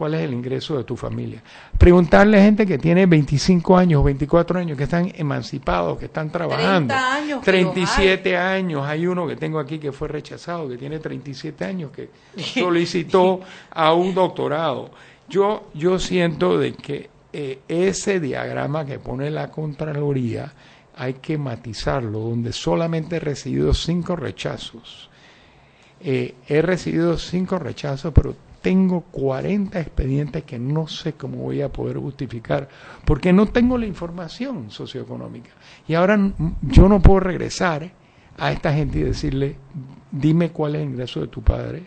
¿Cuál es el ingreso de tu familia? Preguntarle a gente que tiene 25 años, 24 años, que están emancipados, que están trabajando. 30 años que los 37 años. Hay uno que tengo aquí que fue rechazado, que tiene 37 años, que solicitó a un doctorado. Yo, yo siento de que eh, ese diagrama que pone la Contraloría hay que matizarlo, donde solamente he recibido cinco rechazos. Eh, he recibido cinco rechazos, pero tengo 40 expedientes que no sé cómo voy a poder justificar, porque no tengo la información socioeconómica. Y ahora yo no puedo regresar a esta gente y decirle, dime cuál es el ingreso de tu padre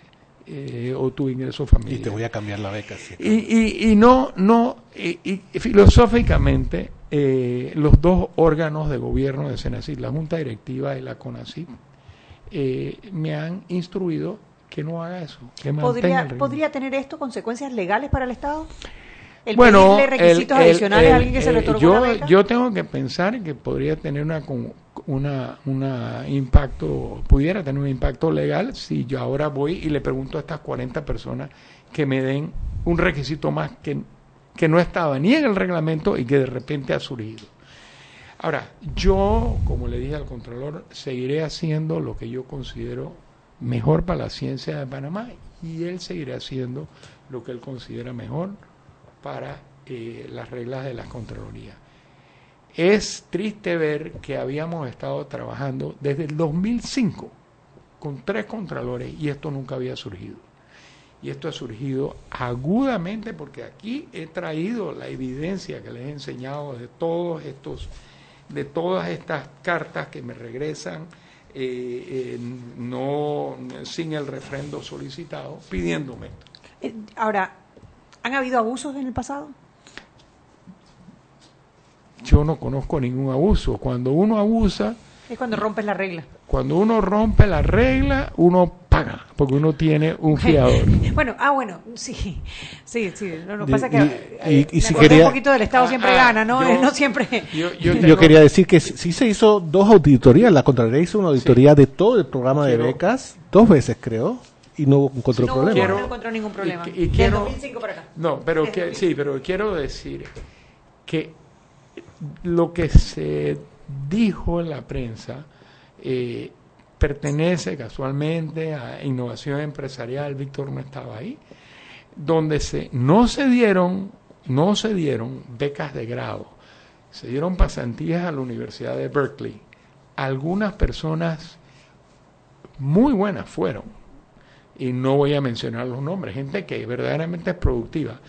eh, o tu ingreso familiar. Y te voy a cambiar la beca. sí. Y, y, y no, no, y, y filosóficamente, eh, los dos órganos de gobierno de Senacid, la Junta Directiva y la CONACID, eh, me han instruido que no haga eso, que ¿Podría. ¿Podría tener esto consecuencias legales para el Estado? ¿El bueno, pedirle requisitos el- el- adicionales el- a alguien que se le eh, otorgó yo, una beca? yo tengo que pensar que podría tener una, una impacto, pudiera tener un impacto legal si yo ahora voy y le pregunto a estas 40 personas que me den un requisito más que, que no estaba ni en el reglamento y que de repente ha surgido. Ahora, yo, como le dije al Contralor, seguiré haciendo lo que yo considero mejor para la ciencia de Panamá y él seguirá haciendo lo que él considera mejor para eh, las reglas de la Contraloría. Es triste ver que habíamos estado trabajando desde el 2005 con tres contralores y esto nunca había surgido. Y esto ha surgido agudamente porque aquí he traído la evidencia que les he enseñado de todos estos, de todas estas cartas que me regresan eh, eh, no sin el refrendo solicitado, pidiéndome esto. Eh, Ahora, ¿han habido abusos en el pasado? Yo no conozco ningún abuso. Cuando uno abusa, Es cuando rompes la regla. cuando uno rompe la regla, uno paga, porque uno tiene un fiador. Bueno, ah, bueno, sí, sí, sí. No, no Y- pasa que y- eh, y- y me si quería- un poquito del Estado siempre Ah, ah, gana, ¿no? yo- no siempre. Yo, Yo, quería decir que sí se hizo dos auditorías. La Contraloría hizo una auditoría de todo el programa Quiero- de becas, dos veces creo, y no encontró no, problema. Quiero- no encontró ningún problema. Y, quiero, 2005 para acá. No, pero Desde que, 2005. sí, pero quiero decir que lo que se dijo en la prensa eh, pertenece casualmente a innovación empresarial. Víctor no estaba ahí, donde se no se dieron no se dieron becas de grado, se dieron pasantías a la Universidad de Berkeley. Algunas personas muy buenas fueron, y no voy a mencionar los nombres, gente que verdaderamente es productiva.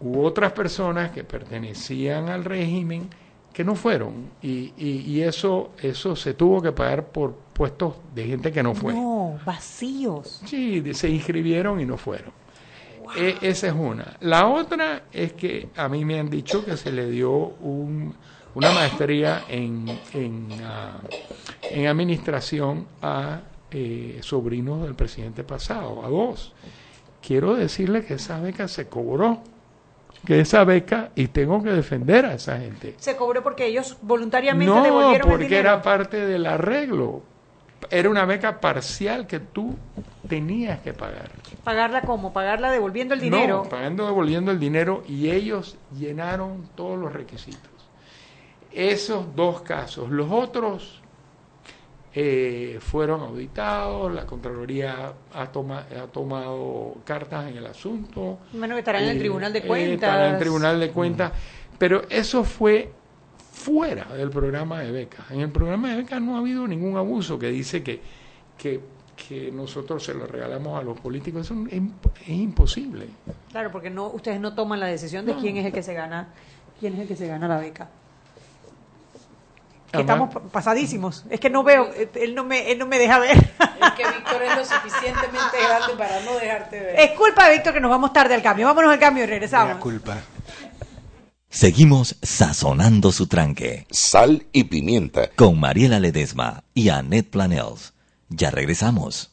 Hubo otras personas que pertenecían al régimen que no fueron y, y, eso eso se tuvo que pagar por puestos de gente que no fue. No, vacíos. Sí, se inscribieron y no fueron. E, esa es una. La otra es que a mí me han dicho que se le dio un, una maestría en, en, ah, en administración a eh, sobrinos del presidente pasado, a dos. Quiero decirle que esa beca se cobró, que esa beca, y tengo que defender a esa gente. ¿Se cobró porque ellos voluntariamente no, devolvieron porque era parte del arreglo. Era una beca parcial que tú tenías que pagar. ¿Pagarla cómo? ¿Pagarla devolviendo el dinero? No, pagando devolviendo el dinero y ellos llenaron todos los requisitos. Esos dos casos. Los otros eh, fueron auditados, la Contraloría ha, ha tomado cartas en el asunto. Bueno, que estará en el eh, Tribunal de eh, Cuentas. en el Tribunal de Cuentas, pero eso fue fuera del programa de becas. En el programa de becas no ha habido ningún abuso que dice que, que, que nosotros se lo regalamos a los políticos. Eso es, imposible. Claro, porque no ustedes no toman la decisión de quién es el que se gana quién es el que se gana la beca estamos pasadísimos. Es que no veo, él no me, él no me deja ver. Es que Víctor es lo suficientemente grande para no dejarte ver. Es culpa de Víctor que nos vamos tarde al cambio. Vámonos al cambio y regresamos. Es culpa. Seguimos sazonando su tranque. Sal y pimienta. Con Mariela Ledesma y Annette Planels. Ya regresamos.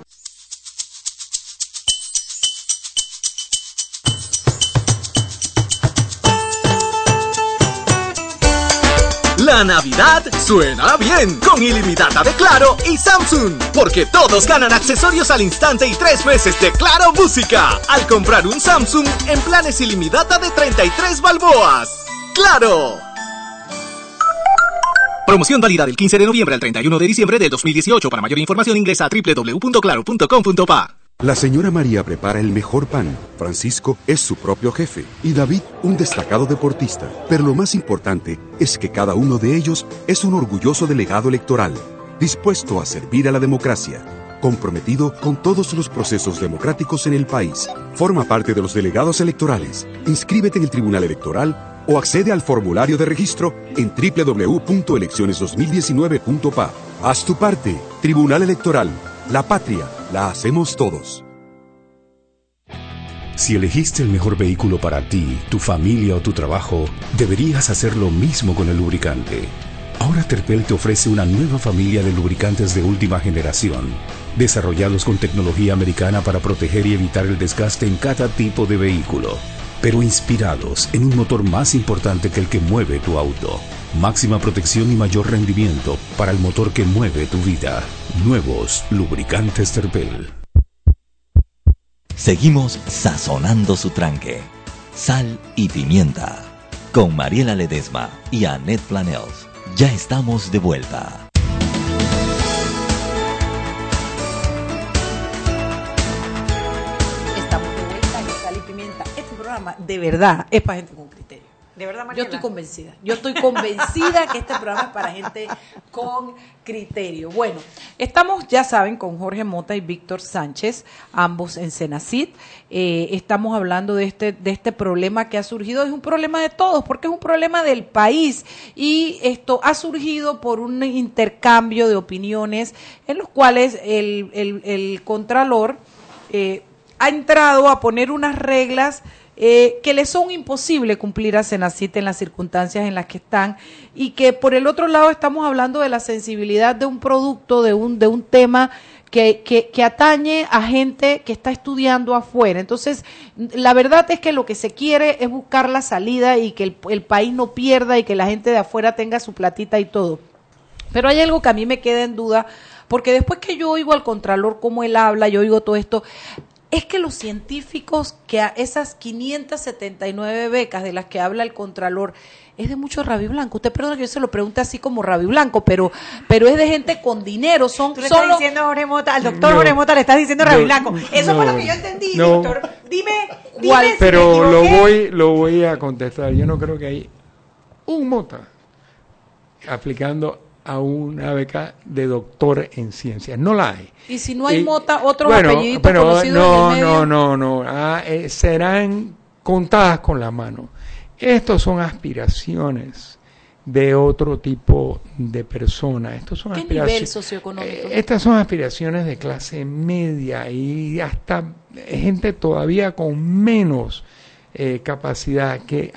Navidad suena bien con ilimitada de Claro y Samsung, porque todos ganan accesorios al instante y tres meses de Claro Música al comprar un Samsung en planes ilimitada de 33 balboas. ¡Claro! Promoción válida del 15 de noviembre al 31 de diciembre del 2018. Para mayor información ingresa a www.claro.com.pa. La señora María prepara el mejor pan. Francisco es su propio jefe. Y David, un destacado deportista. Pero lo más importante es que cada uno de ellos es un orgulloso delegado electoral, dispuesto a servir a la democracia, comprometido con todos los procesos democráticos en el país. Forma parte de los delegados electorales. Inscríbete en el Tribunal Electoral o accede al formulario de registro en www.elecciones2019.pa. Haz tu parte. Tribunal Electoral. La patria la hacemos todos. Si elegiste el mejor vehículo para ti, tu familia o tu trabajo, deberías hacer lo mismo con el lubricante. Ahora Terpel te ofrece una nueva familia de lubricantes de última generación, desarrollados con tecnología americana para proteger y evitar el desgaste en cada tipo de vehículo, pero inspirados en un motor más importante que el que mueve tu auto. Máxima protección y mayor rendimiento para el motor que mueve tu vida. Nuevos lubricantes Terpel. Seguimos sazonando su tranque. Sal y pimienta. con Mariela Ledesma y Annette Planels. Ya estamos de vuelta. Estamos de vuelta en Sal y Pimienta. Este programa, de verdad, es para gente con criterio. De verdad, Yo Mariela. estoy convencida. Yo estoy convencida que este programa es para gente con criterio. Bueno, estamos, ya saben, con Jorge Mota y Víctor Sánchez, ambos en Senacid. Eh, estamos hablando de este, de este problema que ha surgido. Es un problema de todos, porque es un problema del país. Y esto ha surgido por un intercambio de opiniones en los cuales el, el, el Contralor eh, ha entrado a poner unas reglas eh, que le son imposible cumplir a Senacit en las circunstancias en las que están y que por el otro lado estamos hablando de la sensibilidad de un producto, de un, de un tema que, que, que atañe a gente que está estudiando afuera. Entonces, la verdad es que lo que se quiere es buscar la salida y que el, el país no pierda y que la gente de afuera tenga su platita y todo. Pero hay algo que a mí me queda en duda, porque después que yo oigo al Contralor cómo él habla, yo oigo todo esto, es que los científicos que a esas 579 becas de las que habla el Contralor es de mucho rabi blanco. Usted perdona que yo se lo pregunte así como rabi blanco, pero pero es de gente con dinero, son Tú le estás solo diciendo a Jorge Mota, al doctor No. Jorge Mota le estás diciendo No, Rabi Blanco. Eso fue lo que yo entendí, no. doctor. Dime, dime ¿Cuál? si me Pero lo voy, lo voy a contestar. Yo no creo que hay un mota aplicando a una beca de doctor en ciencias. No la hay. y si no hay mota, otros bueno, apelliditos pero conocidos no, en el medio. no, no, no. Ah, eh, serán contadas con la mano. Estos son aspiraciones de otro tipo de personas. Estos son ¿Qué nivel socioeconómico? Eh, Estas son aspiraciones de clase media y hasta gente todavía con menos eh, capacidad que,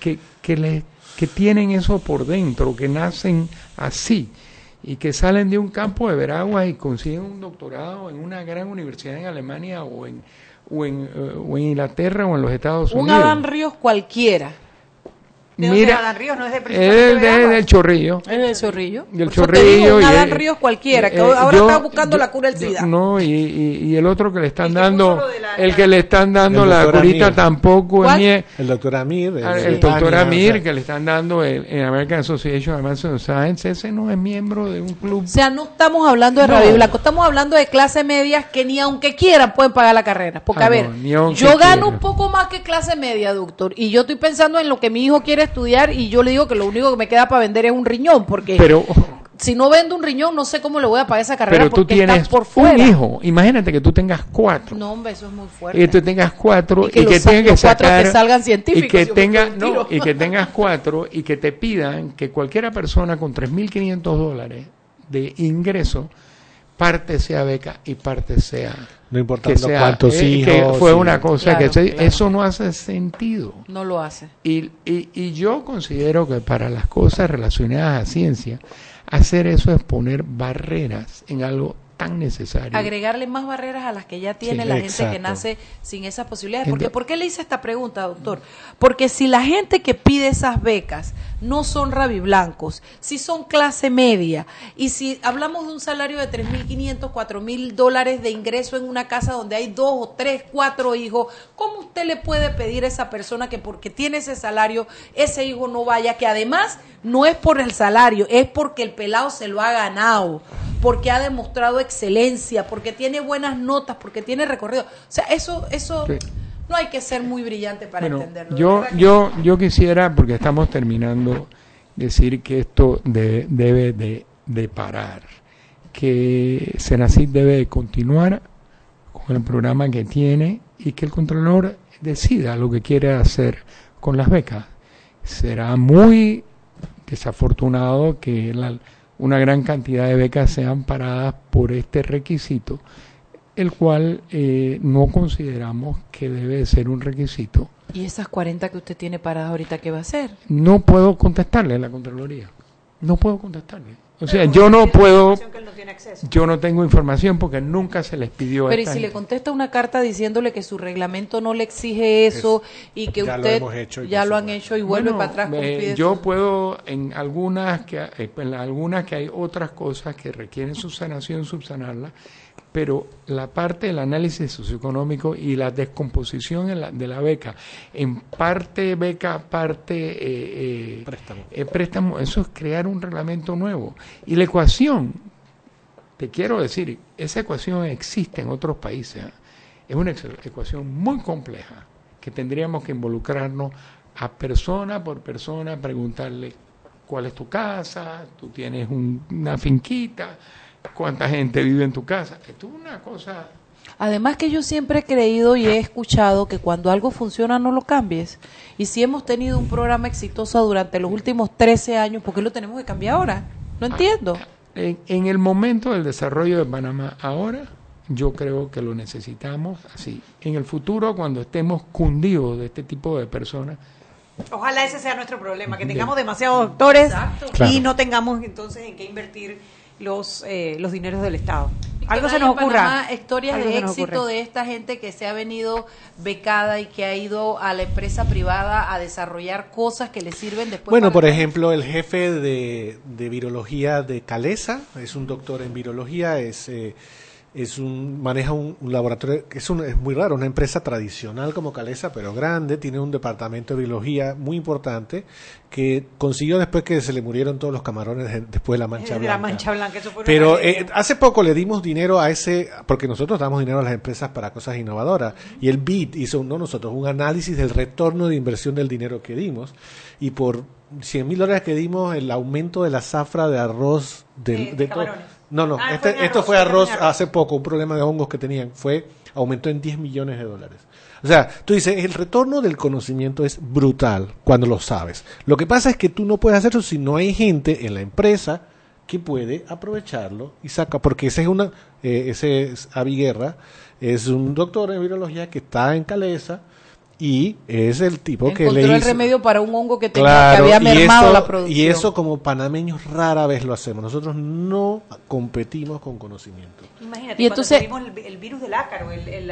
que, que, le- que tienen eso por dentro, que nacen así y que salen de un campo de Veragua y consiguen un doctorado en una gran universidad en Alemania o en, o en, eh, o en Inglaterra o en los Estados un Unidos. Adán Ríos cualquiera. ¿De dónde Mira, Adán Ríos? No es de del, de del Chorrillo. Es del Chorrillo. Del Chorrillo y Adán el- Ríos cualquiera, que eh, ahora yo- está buscando yo- la cura del SIDA. No, y, y, y el otro que le están El dando, la- el que le están dando El la curita Amir. tampoco es ¿Cuál? mie- El doctor Amir. Ah, de el doctor o Amir sea, que le están dando el, en American Association of Advanced Science, ese no es miembro de un club. O sea, no estamos hablando de No. Rabi Blanco, estamos hablando de clase media que ni aunque quieran pueden pagar la carrera. Porque, Ah, a ver, no, yo gano quieran. un poco más que clase media, doctor, y yo estoy pensando en lo que mi hijo quiere estudiar y yo le digo que lo único que me queda para vender es un riñón, porque Pero, si no vendo un riñón no sé cómo le voy a pagar esa carrera pero tú porque tienes está por un hijo. Imagínate que tú tengas cuatro. No, hombre, eso es muy y fuerte. que tú tengas cuatro Y y que que, tengas que sacar que salgan y científicos, que tenga un tiro. no y que tengas cuatro y que te pidan que cualquiera persona con 3.500 dólares de ingreso parte sea beca y parte sea No importando que sea cuántos eh, que hijos. fue una cosa Claro, que se- claro. eso no hace sentido No lo hace. y, y, y yo considero que para las cosas relacionadas a ciencia hacer eso es poner barreras en algo tan necesario Agregarle más barreras a las que ya tiene Sí, la gente que nace sin esas posibilidades. Porque, ¿Por qué le hice esta pregunta, doctor? Porque si la gente que pide esas becas no son rabiblancos, si son clase media, y si hablamos de un salario de 3.500, 4.000 dólares de ingreso en una casa donde hay dos o tres, cuatro hijos, ¿cómo usted le puede pedir a esa persona que porque tiene ese salario, ese hijo no vaya? Que además no es por el salario, es porque el pelado se lo ha ganado, porque ha demostrado excelencia, porque tiene buenas notas, porque tiene recorrido. O sea, eso, eso Sí. No hay que ser muy brillante para Bueno, entenderlo. de yo, yo, yo quisiera, porque estamos terminando, decir que esto de- debe de, de parar, que Senacid debe de continuar con el programa que tiene y que el Contralor decida lo que quiere hacer con las becas. Será muy desafortunado que la- una gran cantidad de becas sean paradas por este requisito, el cual eh, no consideramos que debe de ser un requisito ¿Y esas 40 que usted tiene paradas ahorita qué va a hacer? no puedo contestarle a la Contraloría. No puedo contestarle. O sea, yo no puedo, no tiene yo no tengo información porque nunca se les pidió a Pero y si le contesta una carta diciéndole que su reglamento no le exige eso y que ya lo usted hemos hecho y ya lo han hecho y vuelve para atrás con eh, yo puedo en algunas que eh, en algunas que hay otras cosas que requieren subsanación subsanarla, pero la parte del análisis socioeconómico y la descomposición en la- de la beca, en parte beca, parte eh, eh, Préstamo. eh, préstamo, eso es crear un reglamento nuevo. Y la ecuación, te quiero decir, esa ecuación existe en otros países. ¿eh? Es una ecuación muy compleja que tendríamos que involucrarnos a persona por persona, preguntarle cuál es tu casa, tú tienes un- una finquita, cuánta gente vive en tu casa. Esto es una cosa Además que yo siempre he creído y he escuchado que cuando algo funciona no lo cambies. Y si hemos tenido un programa exitoso durante los últimos 13 años, ¿por qué lo tenemos que cambiar ahora? No entiendo. En, en el momento del desarrollo de Panamá ahora, yo creo que lo necesitamos así. En el futuro, cuando estemos cundidos de este tipo de personas, Ojalá ese sea nuestro problema, que tengamos demasiados doctores Claro. y no tengamos entonces en qué invertir los, eh, los dineros del Estado. Algo se nos ocurra. Panamá historias Algo de éxito de esta gente que se ha venido becada y que ha ido a la empresa privada a desarrollar cosas que le sirven después. Bueno, por el ejemplo, el jefe de, de virología de Calesa es un doctor en virología, es, eh, es un maneja un, un laboratorio que es, un- es muy raro, una empresa tradicional como Calesa, pero grande, tiene un departamento de virología muy importante que consiguió después que se le murieron todos los camarones de- después de la mancha de blanca. la mancha blanca, eso fue una Pero eh, hace poco le dimos dinero a ese, porque nosotros damos dinero a las empresas para cosas innovadoras. Y el BID hizo, no nosotros, un análisis del retorno de inversión del dinero que dimos. Y por 100 mil dólares que dimos, el aumento de la zafra de arroz del, De- de. No, no, Ah, este- fue esto arroz, fue arroz arroz. hace poco, un problema de hongos que tenían. Fue, aumentó en 10 millones de dólares. O sea, tú dices, el retorno del conocimiento es brutal cuando lo sabes. Lo que pasa es que tú no puedes hacer eso si no hay gente en la empresa que puede aprovecharlo y saca, porque ese es una, eh, ese es Avi Guerra, es un doctor en virología que está en Calesa y es el tipo que le el hizo, remedio para un hongo que, tenía, Claro, que había mermado eso- la producción. Y eso como panameños rara vez lo hacemos. Nosotros no competimos con conocimiento. Imagínate, Y cuando entonces- tuvimos el, el virus del ácaro, el, el,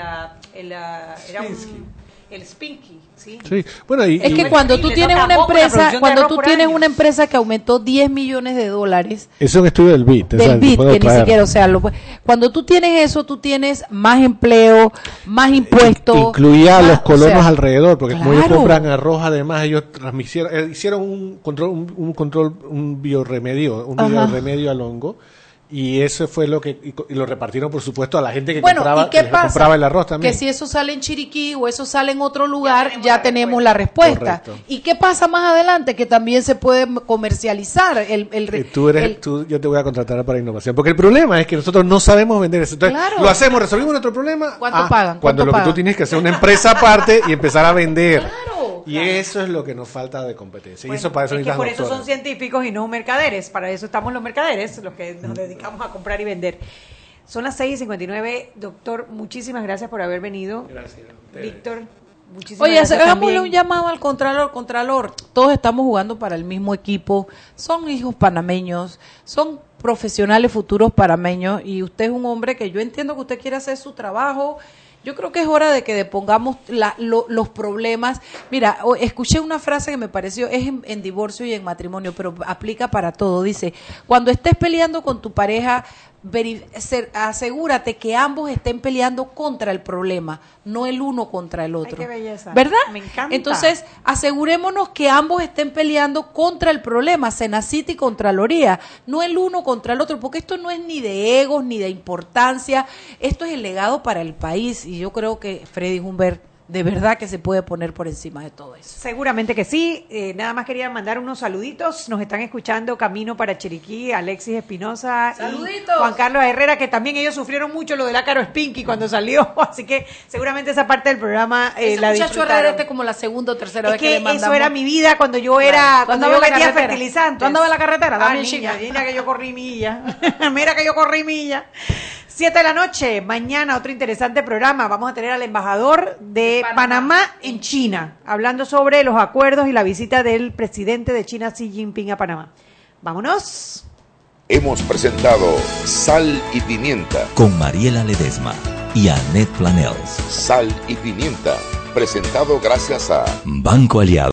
el, era un, el Spinky, ¿sí? Sí, bueno, y, Es y- que cuando tú tienes una empresa, cuando tú tienes años. una empresa que aumentó 10 millones de dólares Ese es un estudio del BIT. o sea, del te BIT, que ni siquiera, o sea, lo, cuando tú tienes eso, tú tienes más empleo, más impuestos. Incluía a los o colonos sea, alrededor, porque como ellos compran arroz, además ellos transmitieron, eh, hicieron un control, un, un control, un bioremedio, un Ajá. bioremedio al hongo, y eso fue lo que, y, lo repartieron por supuesto a la gente que Bueno, compraba, ¿y qué que les pasa? compraba el arroz también. Que si eso sale en Chiriquí o eso sale en otro lugar, ya tenemos la respuesta. Correcto. ¿Y qué pasa más adelante? Que también se puede comercializar el... el, Eh, tú eres, el- tú, yo te voy a contratar para innovación. Porque el problema es que nosotros no sabemos vender eso. Entonces, Claro. lo hacemos, resolvimos nuestro problema. ¿Cuánto Ah, pagan? Cuando ¿Cuánto lo que tú tienes que hacer una empresa aparte y empezar a vender. Y eso es lo que nos falta de competencia. y eso para eso es que por eso son científicos y no mercaderes. Para eso estamos los mercaderes, los que nos dedicamos a comprar y vender. Son las 6 y 59. Doctor, muchísimas gracias por haber venido. Gracias. Víctor, muchísimas Oye, gracias. hagámosle un llamado al Contralor. Contralor, todos estamos jugando para el mismo equipo. Son hijos panameños, son profesionales futuros panameños y usted es un hombre que yo entiendo que usted quiere hacer su trabajo. Yo creo que es hora de que depongamos la- lo- los problemas. Mira, escuché una frase que me pareció, es en, en divorcio y en matrimonio, pero aplica para todo. Dice, cuando estés peleando con tu pareja, asegúrate que ambos estén peleando contra el problema, no el uno contra el otro. qué belleza. ¿Verdad? Me encanta. Entonces, asegurémonos que ambos estén peleando contra el problema, Senacity y Contraloría, no el uno contra el otro, porque esto no es ni de egos ni de importancia, esto es el legado para el país y yo creo que Freddy Humbert de verdad que se puede poner por encima de todo eso. Seguramente que sí. Eh, nada más quería mandar unos saluditos. Nos están escuchando Camino para Chiriquí, Alexis Espinosa y ¡Saluditos! Juan Carlos Herrera, que también ellos sufrieron mucho lo del ácaro Spinky cuando salió. Así que seguramente esa parte del programa eh, Ese la muchacho. Herrera este como la segunda o tercera Es vez que, que le mandamos. eso era mi vida cuando yo era, ¿Tú cuando yo la carretera? fertilizantes. ¿Tú andabas en la carretera? Ah, niña, niña, que yo corrí milla. Mira que yo corrí milla. Siete de la noche, mañana otro interesante programa. Vamos a tener al embajador de, Panamá. en China, hablando sobre los acuerdos y la visita del presidente de China, Xi Jinping, a Panamá. Vámonos. Hemos presentado Sal y Pimienta. Con Mariela Ledesma y Annette Planels. Sal y Pimienta. Presentado gracias a Banco Aliado.